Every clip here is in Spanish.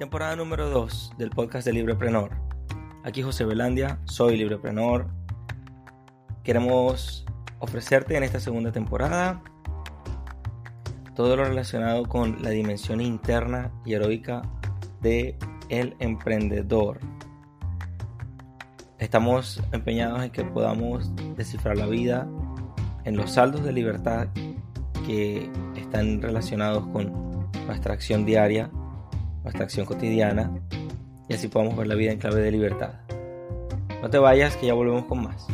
Temporada número 2 del podcast de Libreprenor. Aquí José Belandia, soy Libreprenor. Queremos ofrecerte en esta segunda temporada todo lo relacionado con la dimensión interna y heroica de emprendedor. Estamos empeñados en que podamos descifrar la vida en los saldos de libertad que están relacionados con nuestra acción diaria, nuestra acción cotidiana, y así podamos ver la vida en clave de libertad. No te vayas, que ya volvemos con más.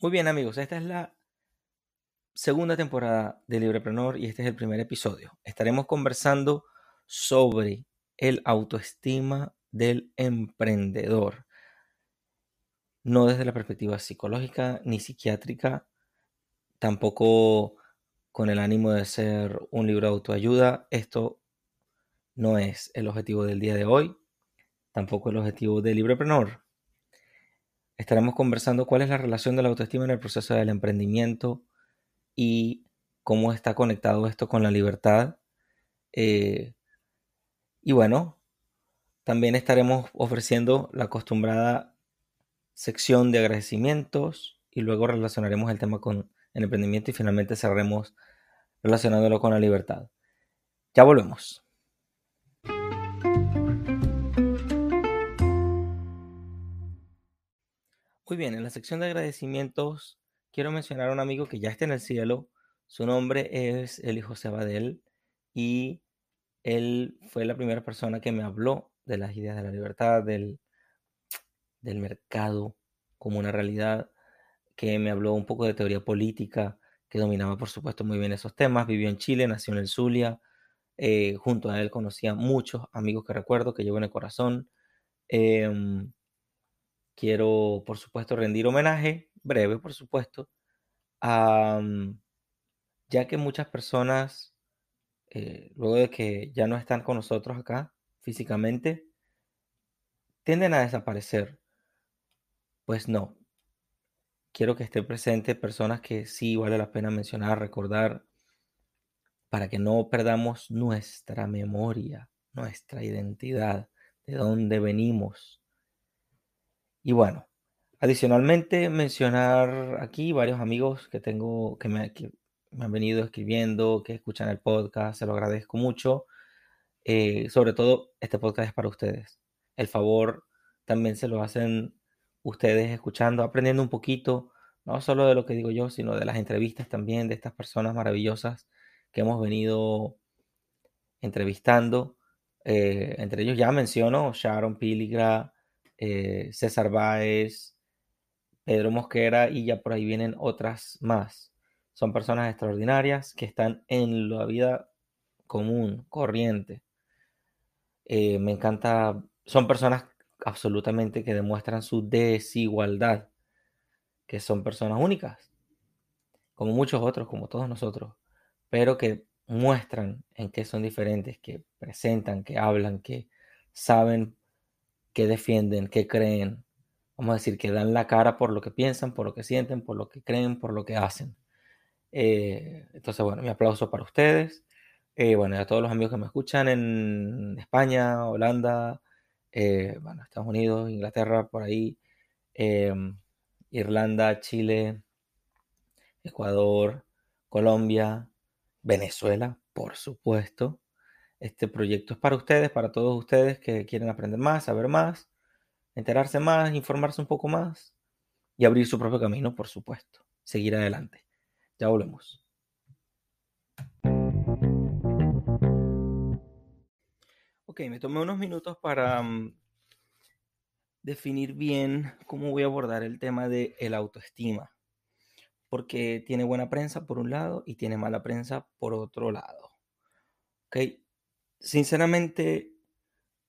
Muy bien amigos, esta es la segunda temporada de Libreprenor y este es el primer episodio. Estaremos conversando sobre el autoestima del emprendedor. No desde la perspectiva psicológica ni psiquiátrica, tampoco con el ánimo de ser un libro de autoayuda. Esto no es el objetivo del día de hoy, tampoco el objetivo del Libreprenor. Estaremos conversando cuál es la relación de la autoestima en el proceso del emprendimiento y cómo está conectado esto con la libertad. Eh, y bueno, también estaremos ofreciendo la acostumbrada sección de agradecimientos y luego relacionaremos el tema con el emprendimiento y finalmente cerremos relacionándolo con la libertad. Ya volvemos. Muy bien, en la sección de agradecimientos quiero mencionar a un amigo que ya está en el cielo. Su nombre es Eli José Abadel y él fue la primera persona que me habló de las ideas de la libertad, del, del mercado como una realidad, que me habló un poco de teoría política, que dominaba por supuesto muy bien esos temas. Vivió en Chile, nació en el Zulia. Eh, junto a él conocía muchos amigos que recuerdo, que llevo en el corazón. Em, quiero, por supuesto, rendir homenaje, breve, por supuesto, mm, ya que muchas personas, eh, luego de que ya no están con nosotros acá físicamente, tienden a desaparecer. Pues no. Quiero que estén presentes personas que sí vale la pena mencionar, recordar, para que no perdamos nuestra memoria, nuestra identidad, de dónde venimos y bueno, adicionalmente mencionar aquí varios amigos que tengo que me, han venido escribiendo, que escuchan el podcast, se lo agradezco mucho. Eh, sobre todo, este podcast es para ustedes. El favor también se lo hacen ustedes escuchando, aprendiendo un poquito, no solo de lo que digo yo, sino de las entrevistas también de estas personas maravillosas que hemos venido entrevistando. Eh, entre ellos ya menciono Sharon Piligra, eh, César Báez, Pedro Mosquera y ya por ahí vienen otras más. Son personas extraordinarias que están en la vida común, corriente. Eh, me encanta, son personas absolutamente que demuestran su desigualdad, que son personas únicas, como muchos otros, como todos nosotros, pero que muestran en qué son diferentes, que presentan, que hablan, que saben que defienden, que creen, vamos a decir, que dan la cara por lo que piensan, por lo que sienten, por lo que creen, por lo que hacen. Eh, entonces, bueno, mi aplauso para ustedes. Eh, bueno, y a todos los amigos que me escuchan en España, Holanda, eh, bueno, Estados Unidos, Inglaterra, por ahí, em, Irlanda, Chile, Ecuador, Colombia, Venezuela, por supuesto. Este proyecto es para ustedes, para todos ustedes que quieren aprender más, saber más, enterarse más, informarse un poco más y abrir su propio camino, por supuesto. Seguir adelante. Ya volvemos. Me tomé unos minutos para mm, definir bien cómo voy a abordar el tema de el autoestima. Porque tiene buena prensa por un lado y tiene mala prensa por otro lado. Ok, sinceramente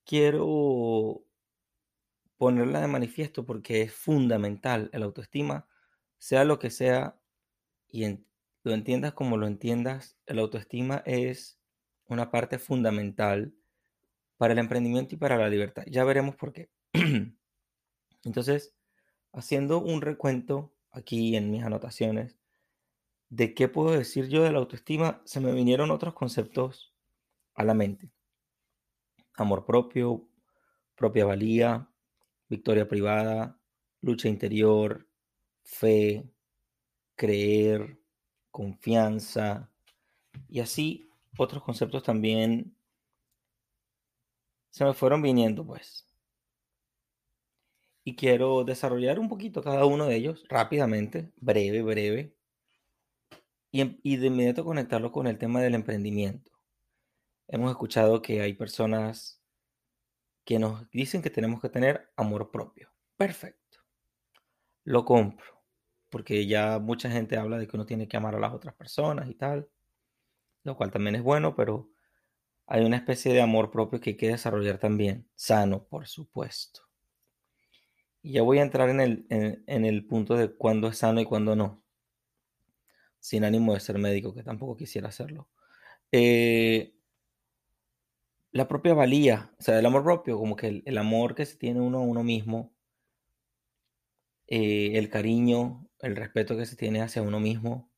quiero ponerla de manifiesto porque es fundamental el autoestima, sea lo que sea y lo entiendas como lo entiendas, el autoestima es una parte fundamental para el emprendimiento y para la libertad. Ya veremos por qué. Entonces, haciendo un recuento aquí en mis anotaciones ¿de qué puedo decir yo de la autoestima? Se me vinieron otros conceptos a la mente. Amor propio, propia valía, victoria privada, lucha interior, fe, creer, confianza y así otros conceptos también se me fueron viniendo pues. Y quiero desarrollar un poquito cada uno de ellos rápidamente, breve, breve, y, y de inmediato conectarlo con el tema del emprendimiento. Hemos escuchado que hay personas que nos dicen que tenemos que tener amor propio. Perfecto. Lo compro. Porque ya mucha gente habla de que uno tiene que amar a las otras personas y tal. Lo cual también es bueno, pero hay una especie de amor propio que hay que desarrollar también. Sano, por supuesto. Y ya voy a entrar en el, en, el punto de cuándo es sano y cuándo no. Sin ánimo de ser médico, que tampoco quisiera hacerlo. Eh, la propia valía, o sea, el amor propio, como que el, amor que se tiene uno a uno mismo, eh, el cariño, el respeto que se tiene hacia uno mismo,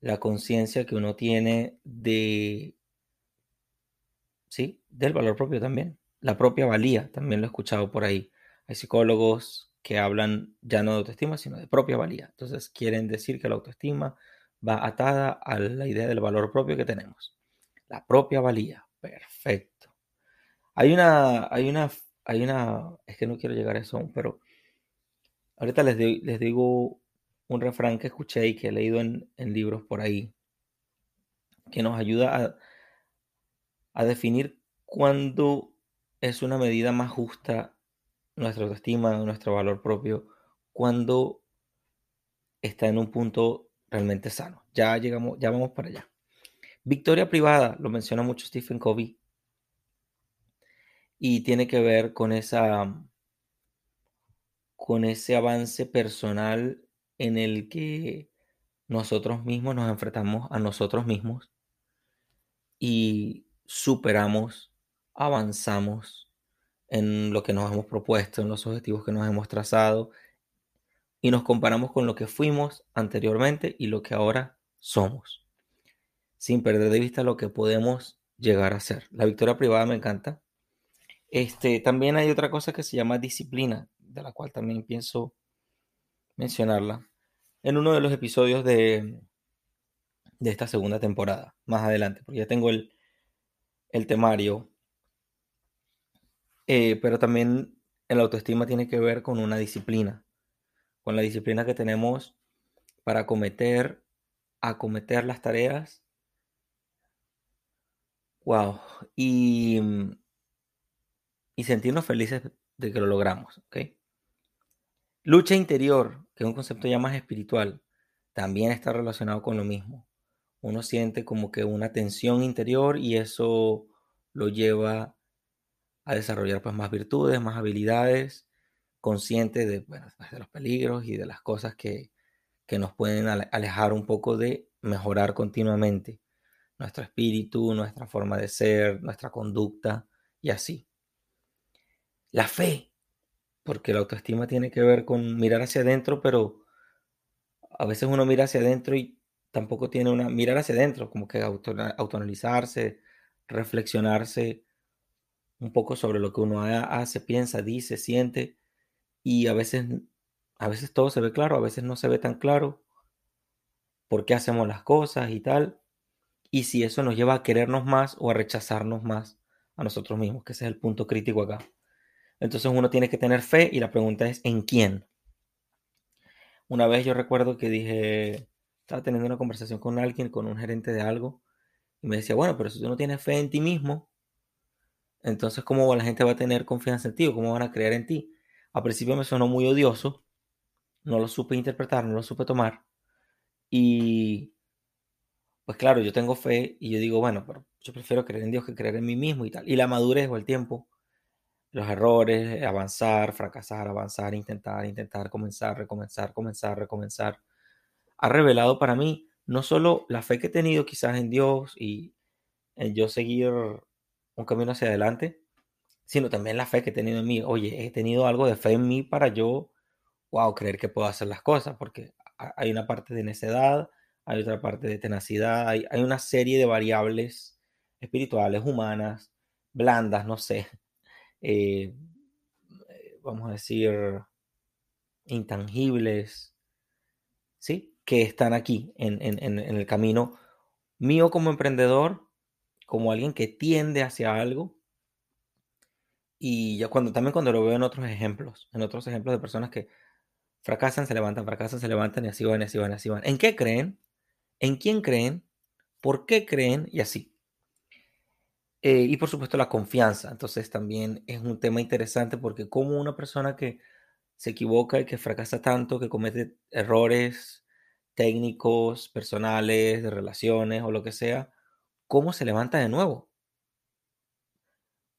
la conciencia que uno tiene de, sí, del valor propio también, la propia valía, también lo he escuchado por ahí. Hay psicólogos que hablan ya no de autoestima, sino de propia valía. Entonces quieren decir que la autoestima va atada a la idea del valor propio que tenemos. La propia valía. Perfecto. Hay una, hay una, hay una, es que no quiero llegar a eso pero ahorita les, les digo un refrán que escuché y que he leído en, libros por ahí, que nos ayuda a, a definir cuándo es una medida más justa nuestra autoestima, nuestro valor propio, cuando está en un punto realmente sano. Ya llegamos, ya vamos para allá. Victoria privada, lo menciona mucho Stephen Covey, y tiene que ver con esa con ese avance personal en el que nosotros mismos nos enfrentamos a nosotros mismos y superamos, avanzamos en lo que nos hemos propuesto, en los objetivos que nos hemos trazado y nos comparamos con lo que fuimos anteriormente y lo que ahora somos sin perder de vista lo que podemos llegar a ser. La victoria privada me encanta. Este, también hay otra cosa que se llama disciplina, de la cual también pienso mencionarla en uno de los episodios de, de esta segunda temporada, más adelante, porque ya tengo el, el temario. Eh, pero también el autoestima tiene que ver con una disciplina, con la disciplina que tenemos para acometer, acometer las tareas Wow. Y, y sentirnos felices de que lo logramos, ¿ok? Lucha interior, que es un concepto ya más espiritual, también está relacionado con lo mismo. Uno siente como que una tensión interior y eso lo lleva a desarrollar pues más virtudes, más habilidades, conscientes de, pues, de los peligros y de las cosas que, que nos pueden alejar un poco de mejorar continuamente nuestro espíritu, nuestra forma de ser, nuestra conducta y así. La fe, porque la autoestima tiene que ver con mirar hacia adentro, pero a veces uno mira hacia adentro y tampoco tiene una mirar hacia adentro, como que autoanalizarse, reflexionarse un poco sobre lo que uno hace, piensa, dice, siente y a veces a veces todo se ve claro, a veces no se ve tan claro por qué hacemos las cosas y tal y si eso nos lleva a querernos más o a rechazarnos más a nosotros mismos, que ese es el punto crítico acá. Entonces uno tiene que tener fe y la pregunta es ¿en quién? Una vez yo recuerdo que dije, estaba teniendo una conversación con alguien, con un gerente de algo, y me decía, bueno, pero si tú no tienes fe en ti mismo, entonces ¿cómo la gente va a tener confianza en ti o cómo van a creer en ti? A principio me sonó muy odioso, no lo supe interpretar, no lo supe tomar, y pues claro, yo tengo fe y yo digo, bueno, pero yo prefiero creer en Dios que creer en mí mismo y tal. Y la madurez o el tiempo, los errores, avanzar, fracasar, avanzar, intentar, intentar, comenzar, recomenzar, comenzar, recomenzar, ha revelado para mí no solo la fe que he tenido quizás en Dios y en yo seguir un camino hacia adelante, sino también la fe que he tenido en mí. Oye, he tenido algo de fe en mí para yo, wow, creer que puedo hacer las cosas, porque hay una parte de necedad, hay otra parte de tenacidad, hay, una serie de variables espirituales, humanas, blandas, no sé, eh, vamos a decir, intangibles, ¿sí? Que están aquí en, en, en el camino mío como emprendedor, como alguien que tiende hacia algo. Y ya cuando, también cuando lo veo en otros ejemplos, en otros ejemplos de personas que fracasan, se levantan, fracasan, se levantan y así van, y así van, y así van. ¿En qué creen? ¿En quién creen? ¿Por qué creen? Y así. Eh, y por supuesto la confianza. Entonces también es un tema interesante porque como una persona que se equivoca y que fracasa tanto, que comete errores técnicos, personales, de relaciones o lo que sea, ¿cómo se levanta de nuevo?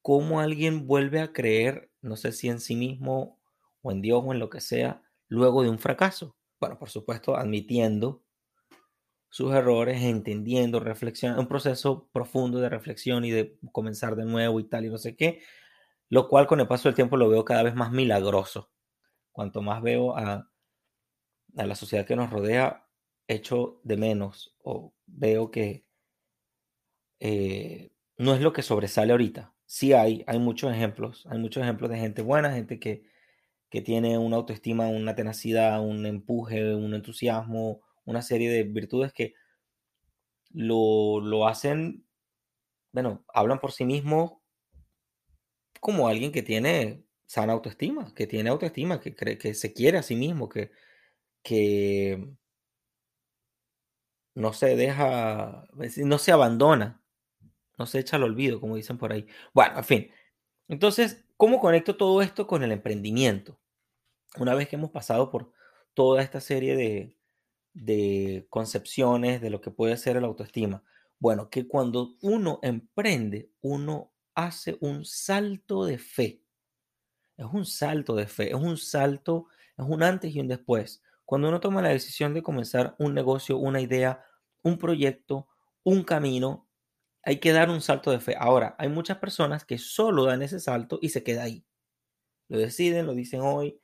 ¿Cómo alguien vuelve a creer, no sé si en sí mismo o en Dios o en lo que sea, luego de un fracaso? Bueno, por supuesto, admitiendo sus errores, entendiendo, reflexionando, un proceso profundo de reflexión y de comenzar de nuevo y tal y no sé qué, lo cual con el paso del tiempo lo veo cada vez más milagroso. Cuanto más veo a, a la sociedad que nos rodea, echo de menos o veo que eh, no es lo que sobresale ahorita. Sí hay, hay muchos ejemplos, hay muchos ejemplos de gente buena, gente que, que tiene una autoestima, una tenacidad, un empuje, un entusiasmo, una serie de virtudes que lo, hacen, bueno, hablan por sí mismos como alguien que tiene sana autoestima, que tiene autoestima, que cree que se quiere a sí mismo, que, que no se deja, no se abandona, no se echa al olvido, como dicen por ahí. Bueno, en fin. Entonces, ¿cómo conecto todo esto con el emprendimiento? Una vez que hemos pasado por toda esta serie de, de concepciones de lo que puede ser el autoestima. Bueno, que cuando uno emprende, uno hace un salto de fe. Es un salto de fe, es un salto, es un antes y un después. Cuando uno toma la decisión de comenzar un negocio, una idea, un proyecto, un camino, hay que dar un salto de fe. Ahora, hay muchas personas que solo dan ese salto y se queda ahí. Lo deciden, lo dicen hoy.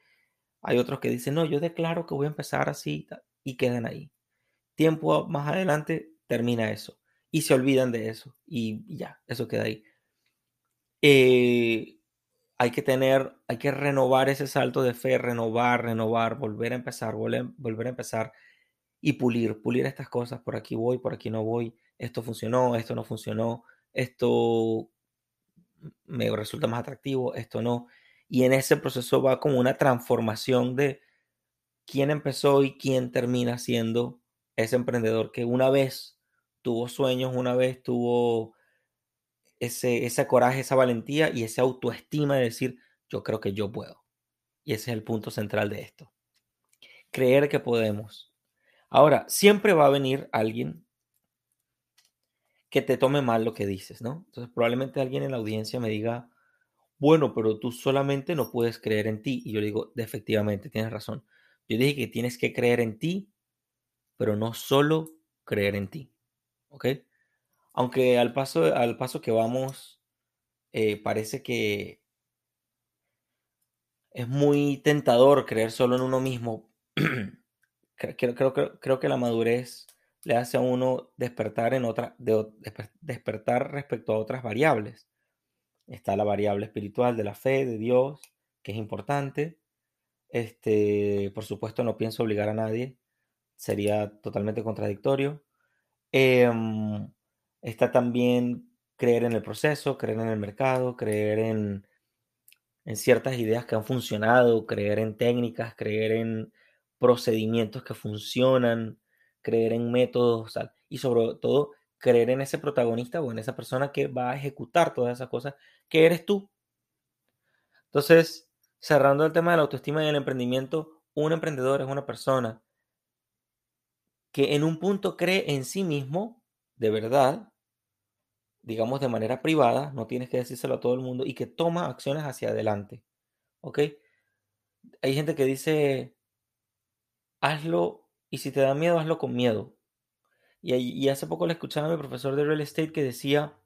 Hay otros que dicen, no, yo declaro que voy a empezar así y quedan ahí. Tiempo más adelante termina eso y se olvidan de eso y ya, eso queda ahí. Eh, hay que tener, hay que renovar ese salto de fe, renovar, renovar, volver a empezar, volver, a empezar y pulir, pulir estas cosas. Por aquí voy, por aquí no voy. Esto funcionó, esto no funcionó, esto me resulta más atractivo, esto no. Y en ese proceso va como una transformación de, quién empezó y quién termina siendo ese emprendedor que una vez tuvo sueños, una vez tuvo ese, ese coraje, esa valentía y esa autoestima de decir, yo creo que yo puedo. Y ese es el punto central de esto. Creer que podemos. Ahora, siempre va a venir alguien que te tome mal lo que dices, ¿no? Entonces, probablemente alguien en la audiencia me diga, bueno, pero tú solamente no puedes creer en ti. Y yo le digo, efectivamente, tienes razón. Yo dije que tienes que creer en ti, pero no solo creer en ti. ¿Ok? Aunque al paso, al paso que vamos, eh, parece que es muy tentador creer solo en uno mismo. creo, creo, creo, que la madurez le hace a uno despertar en otra, despertar respecto a otras variables. Está la variable espiritual de la fe, de Dios, que es importante. Este, por supuesto, no pienso obligar a nadie, sería totalmente contradictorio. Em, está también creer en el proceso, creer en el mercado, creer en, en ciertas ideas que han funcionado, creer en técnicas, creer en procedimientos que funcionan, creer en métodos y sobre todo creer en ese protagonista o en esa persona que va a ejecutar todas esas cosas que eres tú. Entonces, cerrando el tema de la autoestima y el emprendimiento, un emprendedor es una persona que en un punto cree en sí mismo, de verdad, digamos de manera privada, no tienes que decírselo a todo el mundo, y que toma acciones hacia adelante. ¿Ok? Hay gente que dice, hazlo, y si te da miedo, hazlo con miedo. Y, hace poco le escuchaba a mi profesor de real estate que decía,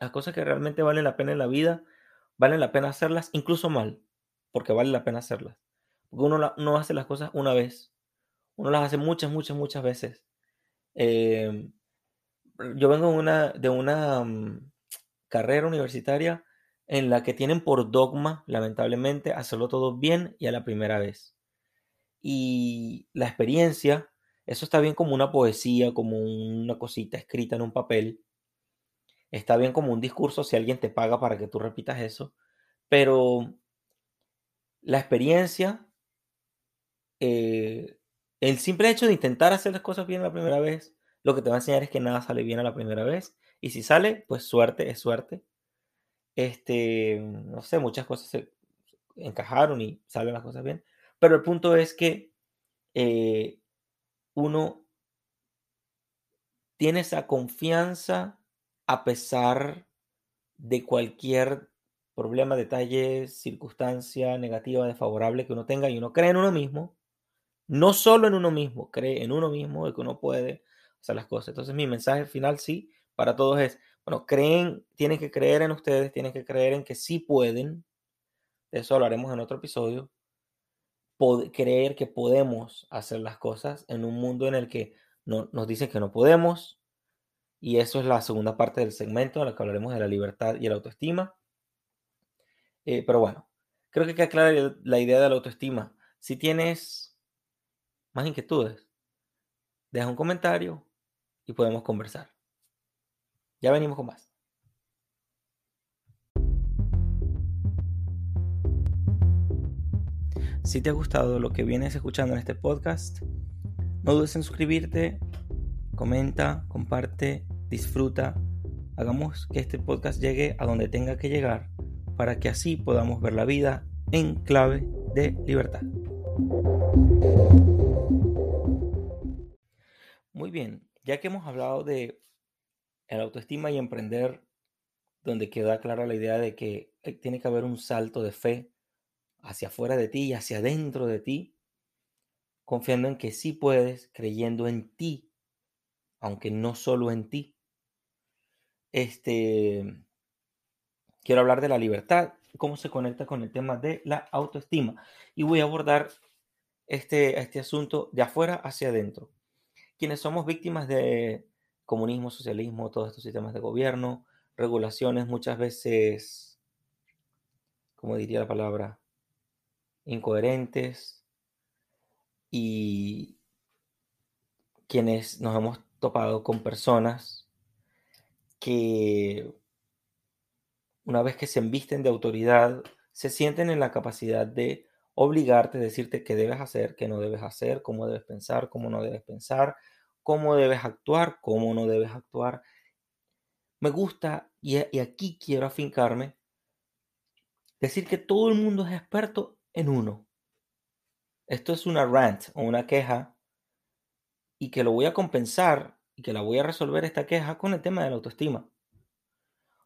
las cosas que realmente valen la pena en la vida, valen la pena hacerlas incluso mal porque vale la pena hacerlas. Porque uno no hace las cosas una vez, uno las hace muchas, muchas, muchas veces. Em, yo vengo de una, mm, carrera universitaria en la que tienen por dogma, lamentablemente, hacerlo todo bien y a la primera vez. Y la experiencia, eso está bien como una poesía, como una cosita escrita en un papel. Está bien como un discurso si alguien te paga para que tú repitas eso. Pero la experiencia, eh, el simple hecho de intentar hacer las cosas bien la primera vez, lo que te va a enseñar es que nada sale bien a la primera vez. Y si sale, pues suerte es suerte. Este, no sé, muchas cosas se encajaron y salen las cosas bien. Pero el punto es que eh, uno tiene esa confianza a pesar de cualquier problema, detalle, circunstancia negativa, desfavorable que uno tenga y uno cree en uno mismo, no solo en uno mismo, cree en uno mismo de que uno puede las cosas. Entonces mi mensaje final sí para todos es, bueno, creen, tienen que creer en ustedes, tienen que creer en que sí pueden, de eso hablaremos en otro episodio, creer que podemos hacer las cosas en un mundo en el que no, nos dicen que no podemos, y eso es la segunda parte del segmento en la que hablaremos de la libertad y la autoestima. Eh, pero bueno, creo que queda clara la idea de la autoestima. Si tienes más inquietudes, deja un comentario y podemos conversar. Ya venimos con más. Si te ha gustado lo que vienes escuchando en este podcast, no dudes en suscribirte, comenta, comparte disfruta, hagamos que este podcast llegue a donde tenga que llegar para que así podamos ver la vida en clave de libertad. Muy bien, ya que hemos hablado de el autoestima y emprender, donde queda clara la idea de que tiene que haber un salto de fe hacia afuera de ti y hacia adentro de ti, confiando en que sí puedes, creyendo en ti, aunque no solo en ti. Este, quiero hablar de la libertad, cómo se conecta con el tema de la autoestima. Y voy a abordar este, este asunto de afuera hacia adentro. Quienes somos víctimas de comunismo, socialismo, todos estos sistemas de gobierno, regulaciones muchas veces, como diría la palabra, incoherentes y quienes nos hemos topado con personas que una vez que se embisten de autoridad, se sienten en la capacidad de obligarte, decirte qué debes hacer, qué no debes hacer, cómo debes pensar, cómo no debes pensar, cómo debes actuar, cómo no debes actuar. Me gusta, y, y aquí quiero afincarme, decir que todo el mundo es experto en uno. Esto es una rant o una queja y que lo voy a compensar y que la voy a resolver esta queja con el tema de la autoestima.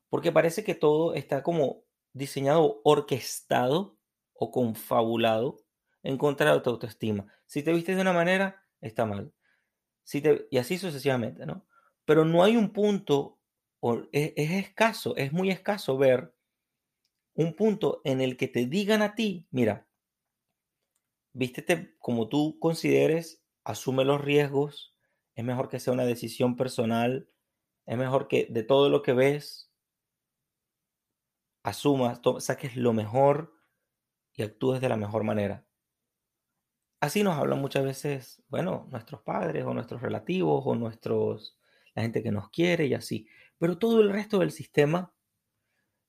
Porque parece que todo está como diseñado, orquestado o confabulado en contra de tu autoestima. Si te vistes de una manera, está mal. Si te, y así sucesivamente, ¿no? Pero no hay un punto, o es, es escaso, es muy escaso ver un punto en el que te digan a ti, mira, vístete como tú consideres, asume los riesgos, es mejor que sea una decisión personal, es mejor que de todo lo que ves, asumas, saques lo mejor y actúes de la mejor manera. Así nos hablan muchas veces, bueno, nuestros padres o nuestros relativos o nuestros, la gente que nos quiere y así. Pero todo el resto del sistema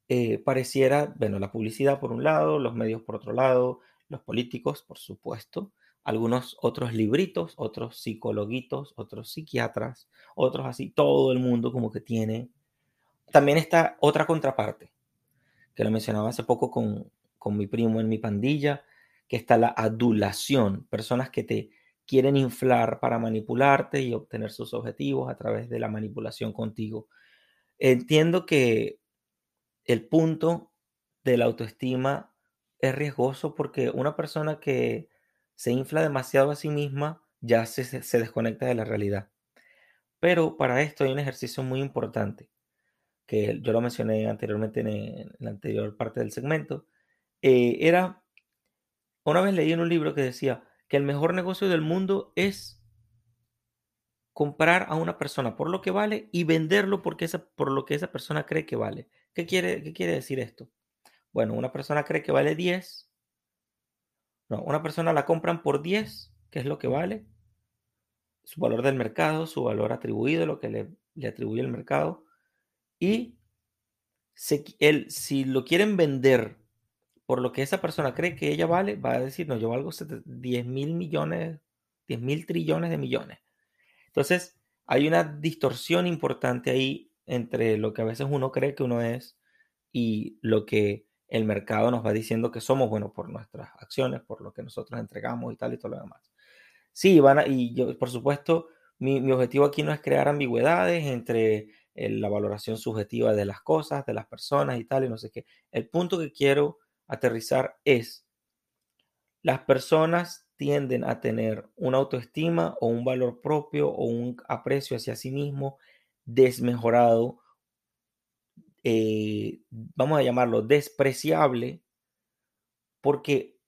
eh, pareciera, bueno, la publicidad por un lado, los medios por otro lado, los políticos, por supuesto, algunos otros libritos, otros psicologuitos, otros psiquiatras, otros así, todo el mundo como que tiene. También está otra contraparte, que lo mencionaba hace poco con, con mi primo en mi pandilla, que está la adulación, personas que te quieren inflar para manipularte y obtener sus objetivos a través de la manipulación contigo. Entiendo que el punto de la autoestima es riesgoso porque una persona que se infla demasiado a sí misma, ya se, desconecta de la realidad. Pero para esto hay un ejercicio muy importante, que yo lo mencioné anteriormente en, la anterior parte del segmento. Eh, era, una vez leí en un libro que decía que el mejor negocio del mundo es comprar a una persona por lo que vale y venderlo porque esa, por lo que esa persona cree que vale. ¿Qué quiere, ¿Qué quiere decir esto? Bueno, una persona cree que vale 10. No, una persona la compran por 10, que es lo que vale. Su valor del mercado, su valor atribuido, lo que le, le atribuye el mercado. Y si lo quieren vender por lo que esa persona cree que ella vale, va a decir, no, yo valgo 10 mil millones, 10 mil trillones de millones. Entonces, hay una distorsión importante ahí entre lo que a veces uno cree que uno es y lo que el mercado nos va diciendo que somos, bueno, por nuestras acciones, por lo que nosotros entregamos y tal y todo lo demás. Sí, van a, y yo, por supuesto, mi, mi objetivo aquí no es crear ambigüedades entre la valoración subjetiva de las cosas, de las personas y tal, y no sé qué. El punto que quiero aterrizar es, las personas tienden a tener una autoestima o un valor propio o un aprecio hacia sí mismo desmejorado, eh, vamos a llamarlo despreciable, porque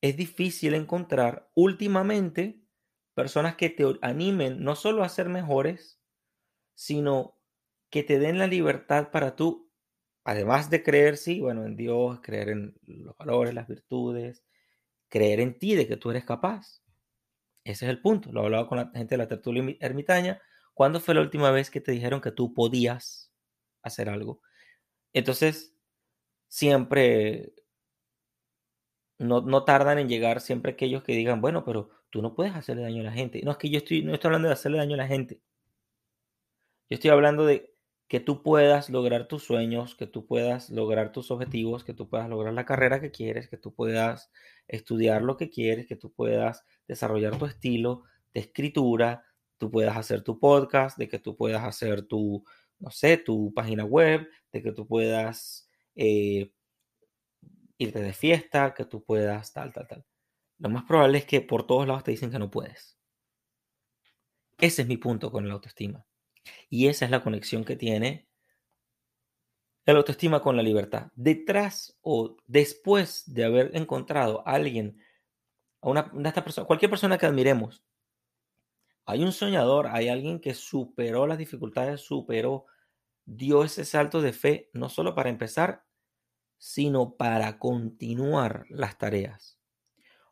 es difícil encontrar últimamente personas que te animen no solo a ser mejores, sino que te den la libertad para tú, además de creer, sí, bueno, en Dios, creer en los valores, las virtudes, creer en ti, de que tú eres capaz. Ese es el punto. Lo he hablado con la gente de la tertulia ermitaña. ¿Cuándo fue la última vez que te dijeron que tú podías hacer algo? Entonces, siempre, no, no tardan en llegar siempre aquellos que digan, bueno, pero tú no puedes hacerle daño a la gente. No es que yo estoy, no estoy hablando de hacerle daño a la gente. Yo estoy hablando de que tú puedas lograr tus sueños, que tú puedas lograr tus objetivos, que tú puedas lograr la carrera que quieres, que tú puedas estudiar lo que quieres, que tú puedas desarrollar tu estilo de escritura, tú puedas hacer tu podcast, de que tú puedas hacer tu, no sé, tu página web, de que tú puedas eh, irte de fiesta, que tú puedas tal, tal, tal. Lo más probable es que por todos lados te dicen que no puedes. Ese es mi punto con la autoestima. Y esa es la conexión que tiene la autoestima con la libertad. Detrás o después de haber encontrado a alguien, a una de estas personas, cualquier persona que admiremos, hay un soñador, hay alguien que superó las dificultades, superó, dio ese salto de fe, no solo para empezar, sino para continuar las tareas.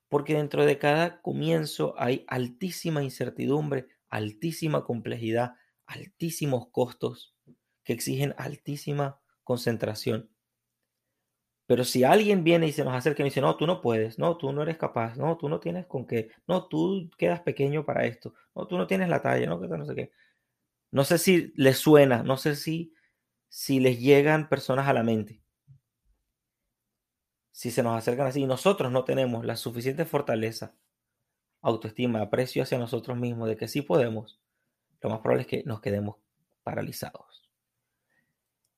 Porque dentro de cada comienzo hay altísima incertidumbre, altísima complejidad, altísimos costos que exigen altísima concentración. Pero si alguien viene y se nos acerca y dice, no, tú no puedes, no, tú no eres capaz, no, tú no tienes con qué, no, tú quedas pequeño para esto, no, tú no tienes la talla, no, no sé qué. No sé si les suena, no sé si, si les llegan personas a la mente. Si se nos acercan así, nosotros no tenemos la suficiente fortaleza, autoestima, aprecio hacia nosotros mismos de que sí podemos, lo más probable es que nos quedemos paralizados.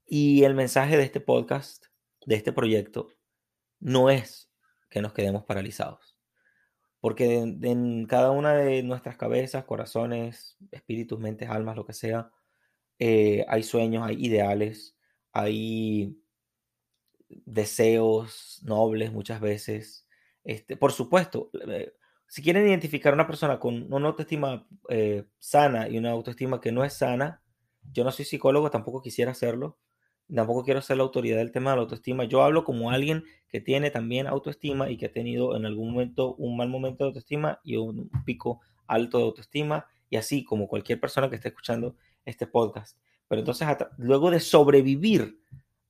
Y el mensaje de este podcast, de este proyecto, no es que nos quedemos paralizados. Porque en, cada una de nuestras cabezas, corazones, espíritus, mentes, almas, lo que sea, eh, hay sueños, hay ideales, hay deseos nobles muchas veces. Este, por supuesto, eh, si quieren identificar a una persona con una autoestima eh, sana y una autoestima que no es sana, yo no soy psicólogo, tampoco quisiera hacerlo, tampoco quiero ser la autoridad del tema de la autoestima. Yo hablo como alguien que tiene también autoestima y que ha tenido en algún momento un mal momento de autoestima y un pico alto de autoestima, y así como cualquier persona que esté escuchando este podcast. Pero entonces, luego de sobrevivir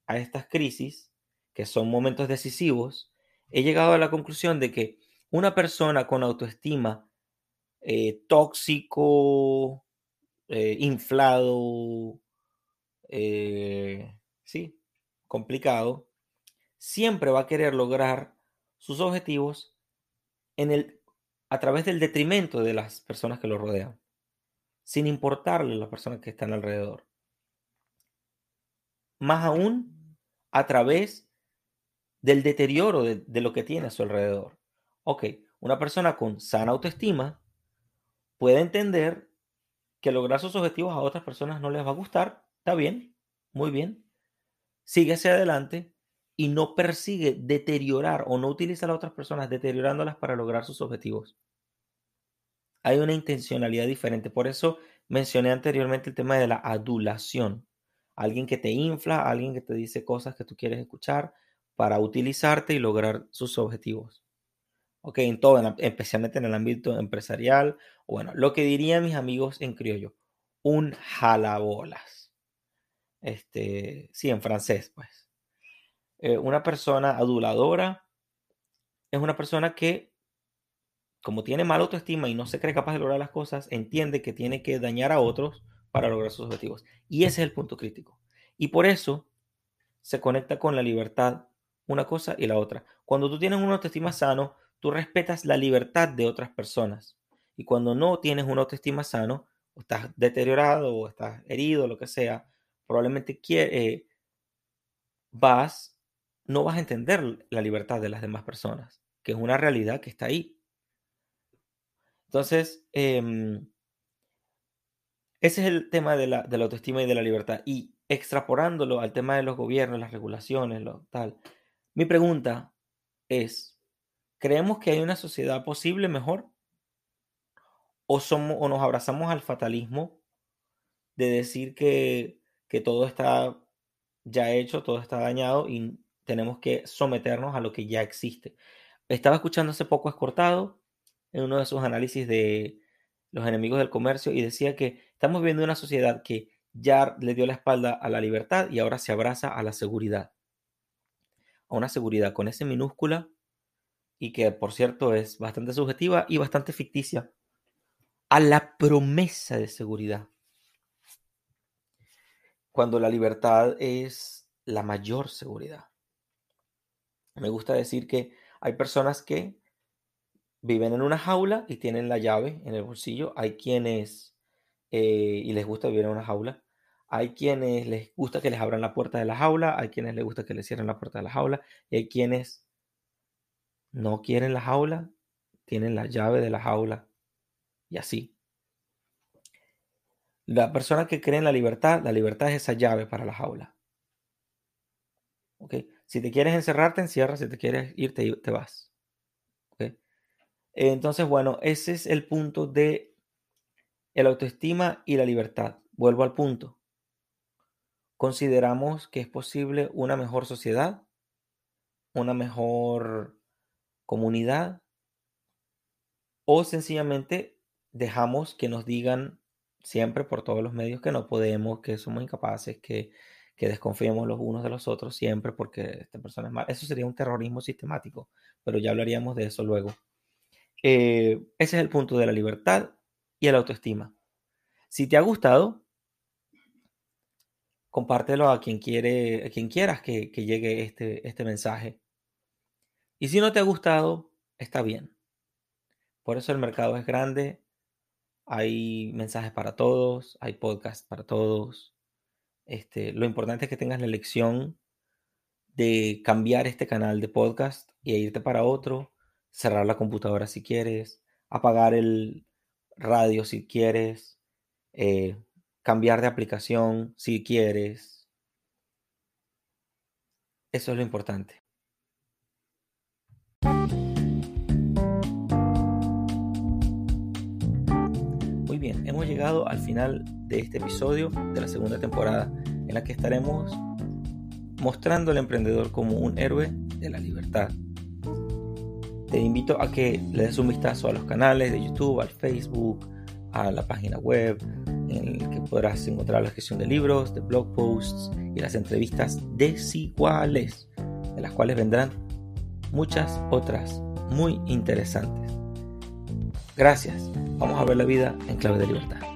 a estas crisis, que son momentos decisivos, he llegado a la conclusión de que una persona con autoestima eh, tóxico, eh, inflado, eh, sí, complicado, siempre va a querer lograr sus objetivos en el, a través del detrimento de las personas que lo rodean, sin importarle a las personas que están alrededor. Más aún a través del deterioro de lo que tiene a su alrededor. Ok, una persona con sana autoestima puede entender que lograr sus objetivos a otras personas no les va a gustar. Está bien, muy bien. Sigue hacia adelante y no persigue deteriorar o no utiliza a las otras personas deteriorándolas para lograr sus objetivos. Hay una intencionalidad diferente. Por eso mencioné anteriormente el tema de la adulación. Alguien que te infla, alguien que te dice cosas que tú quieres escuchar para utilizarte y lograr sus objetivos. Ok, en todo, especialmente en el ámbito empresarial. Bueno, lo que dirían mis amigos en criollo, un jalabolas. Este, sí, en francés, pues. Eh, una persona aduladora es una persona que, como tiene mala autoestima y no se cree capaz de lograr las cosas, entiende que tiene que dañar a otros para lograr sus objetivos. Y ese es el punto crítico. Y por eso se conecta con la libertad una cosa y la otra. Cuando tú tienes una autoestima sano, tú respetas la libertad de otras personas. Y cuando no tienes una autoestima sano, o estás deteriorado o estás herido, lo que sea, probablemente eh, vas, no vas a entender la libertad de las demás personas, que es una realidad que está ahí. Entonces, em, ese es el tema de la, de la, autoestima y de la libertad. Y extrapolándolo al tema de los gobiernos, las regulaciones, lo tal. Mi pregunta es, ¿creemos que hay una sociedad posible mejor? ¿O, somos, o nos abrazamos al fatalismo de decir que, que todo está ya hecho, todo está dañado y tenemos que someternos a lo que ya existe? Estaba escuchando hace poco Escortado en uno de sus análisis de los enemigos del comercio y decía que estamos viviendo una sociedad que ya le dio la espalda a la libertad y ahora se abraza a la seguridad. A una seguridad con ese minúscula y que por cierto es bastante subjetiva y bastante ficticia. A la promesa de seguridad. Cuando la libertad es la mayor seguridad. Me gusta decir que hay personas que viven en una jaula y tienen la llave en el bolsillo. Hay quienes, eh, y les gusta vivir en una jaula, hay quienes les gusta que les abran la puerta de la jaula, hay quienes les gusta que les cierren la puerta de la jaula, y hay quienes no quieren la jaula, tienen la llave de la jaula, y así. La persona que cree en la libertad, la libertad es esa llave para la jaula. Si te quieres encerrar, te encierras, si te quieres ir, te, te vas. Entonces, bueno, ese es el punto de el autoestima y la libertad. Vuelvo al punto. ¿Consideramos que es posible una mejor sociedad? ¿Una mejor comunidad? ¿O sencillamente dejamos que nos digan siempre por todos los medios que no podemos, que somos incapaces, que, desconfiemos los unos de los otros siempre porque esta persona es mala? Eso sería un terrorismo sistemático, pero ya hablaríamos de eso luego. Eh, ese es el punto de la libertad y el autoestima. Si te ha gustado, compártelo a quien, quiere, a quien quieras que, llegue este, este mensaje. Y si no te ha gustado, está bien. Por eso el mercado es grande. Hay mensajes para todos, hay podcasts para todos. Este, lo importante es que tengas la elección de cambiar este canal de podcast y irte para otro, cerrar la computadora si quieres, apagar el radio si quieres, eh, cambiar de aplicación si quieres. Eso es lo importante. Muy bien, hemos llegado al final de este episodio de la segunda temporada en la que estaremos mostrando al emprendedor como un héroe de la libertad. Te invito a que le des un vistazo a los canales de YouTube, al Facebook, a la página web, en el que podrás encontrar la gestión de libros, de blog posts y las entrevistas desiguales, de las cuales vendrán muchas otras muy interesantes. Gracias. Vamos a ver la vida en clave de libertad.